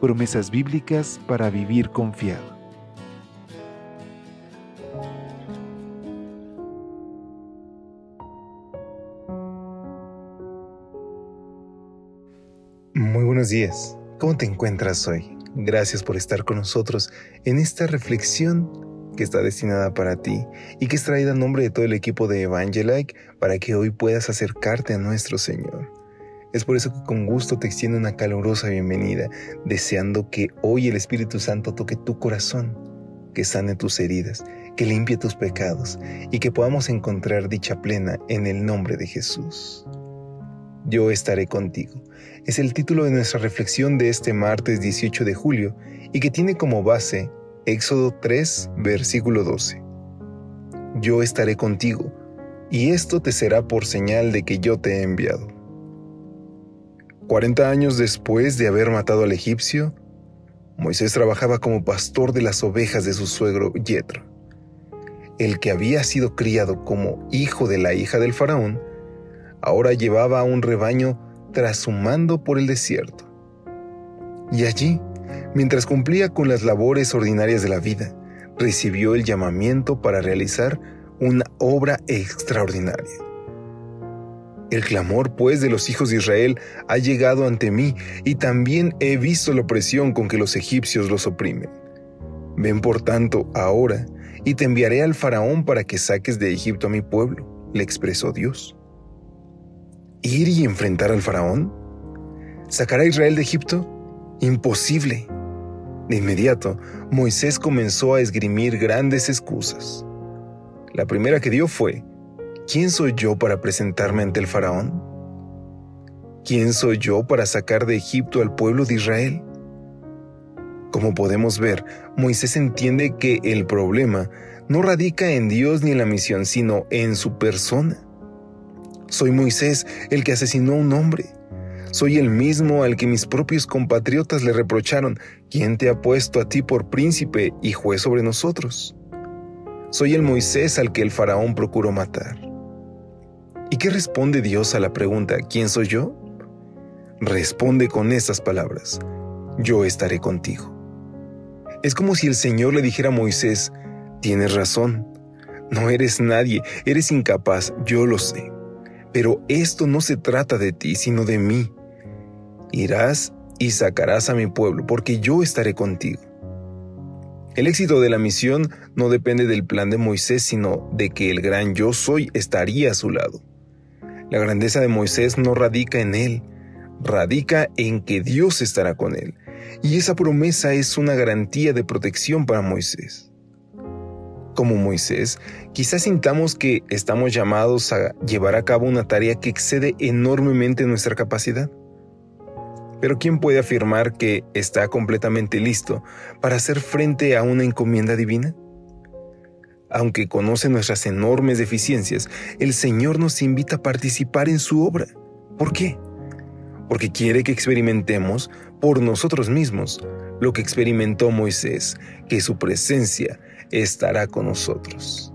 Promesas bíblicas para vivir confiado. Muy buenos días. ¿Cómo te encuentras hoy? Gracias por estar con nosotros en esta reflexión que está destinada para ti y que es traída a nombre de todo el equipo de Evangelike para que hoy puedas acercarte a nuestro Señor. Es por eso que con gusto te extiendo una calurosa bienvenida, deseando que hoy el Espíritu Santo toque tu corazón, que sane tus heridas, que limpie tus pecados y que podamos encontrar dicha plena en el nombre de Jesús. Yo estaré contigo. Es el título de nuestra reflexión de este martes 18 de julio y que tiene como base Éxodo 3, versículo 12. Yo estaré contigo, y esto te será por señal de que yo te he enviado. Cuarenta años después de haber matado al egipcio, Moisés trabajaba como pastor de las ovejas de su suegro Yetro. El que había sido criado como hijo de la hija del faraón, ahora llevaba un rebaño trashumando por el desierto. Y allí Mientras cumplía con las labores ordinarias de la vida, recibió el llamamiento para realizar una obra extraordinaria. El clamor, pues, de los hijos de Israel ha llegado ante mí y también he visto la opresión con que los egipcios los oprimen. Ven, por tanto, ahora, y te enviaré al faraón para que saques de Egipto a mi pueblo, le expresó Dios. ¿Ir y enfrentar al faraón? ¿Sacar a Israel de Egipto? Imposible. De inmediato, Moisés comenzó a esgrimir grandes excusas. La primera que dio fue, ¿quién soy yo para presentarme ante el faraón? ¿Quién soy yo para sacar de Egipto al pueblo de Israel? Como podemos ver, Moisés entiende que el problema no radica en Dios ni en la misión, sino en su persona. Soy Moisés el que asesinó a un hombre. Soy el mismo al que mis propios compatriotas le reprocharon, ¿quién te ha puesto a ti por príncipe y juez sobre nosotros? Soy el Moisés al que el faraón procuró matar. ¿Y qué responde Dios a la pregunta, ¿quién soy yo? Responde con estas palabras, yo estaré contigo. Es como si el Señor le dijera a Moisés, tienes razón, no eres nadie, eres incapaz, yo lo sé. Pero esto no se trata de ti, sino de mí. Irás y sacarás a mi pueblo, porque yo estaré contigo. El éxito de la misión no depende del plan de Moisés, sino de que el gran yo soy estaría a su lado. La grandeza de Moisés no radica en él, radica en que Dios estará con él. Y esa promesa es una garantía de protección para Moisés. Como Moisés, quizás sintamos que estamos llamados a llevar a cabo una tarea que excede enormemente nuestra capacidad. Pero ¿quién puede afirmar que está completamente listo para hacer frente a una encomienda divina? Aunque conoce nuestras enormes deficiencias, el Señor nos invita a participar en su obra. ¿Por qué? Porque quiere que experimentemos por nosotros mismos lo que experimentó Moisés, que su presencia estará con nosotros.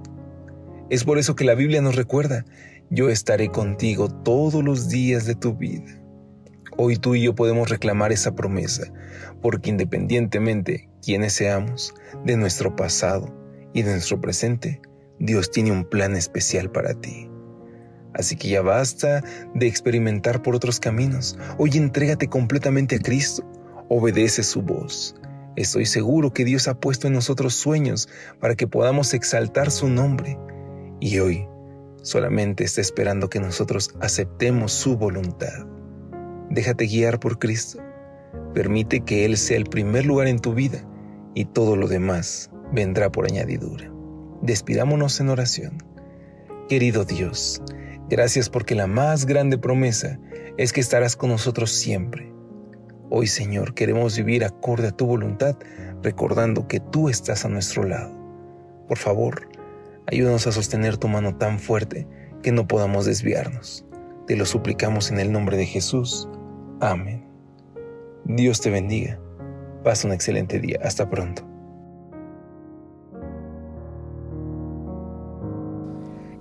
Es por eso que la Biblia nos recuerda, yo estaré contigo todos los días de tu vida. Hoy tú y yo podemos reclamar esa promesa, porque independientemente quienes seamos, de nuestro pasado y de nuestro presente, Dios tiene un plan especial para ti. Así que ya basta de experimentar por otros caminos. Hoy entrégate completamente a Cristo. Obedece su voz. Estoy seguro que Dios ha puesto en nosotros sueños para que podamos exaltar su nombre. Y hoy solamente está esperando que nosotros aceptemos su voluntad. Déjate guiar por Cristo. Permite que Él sea el primer lugar en tu vida y todo lo demás vendrá por añadidura. Despidámonos en oración. Querido Dios, gracias porque la más grande promesa es que estarás con nosotros siempre. Hoy, Señor, queremos vivir acorde a tu voluntad, recordando que tú estás a nuestro lado. Por favor, ayúdanos a sostener tu mano tan fuerte que no podamos desviarnos. Te lo suplicamos en el nombre de Jesús. Amén. Dios te bendiga. Pasa un excelente día. Hasta pronto.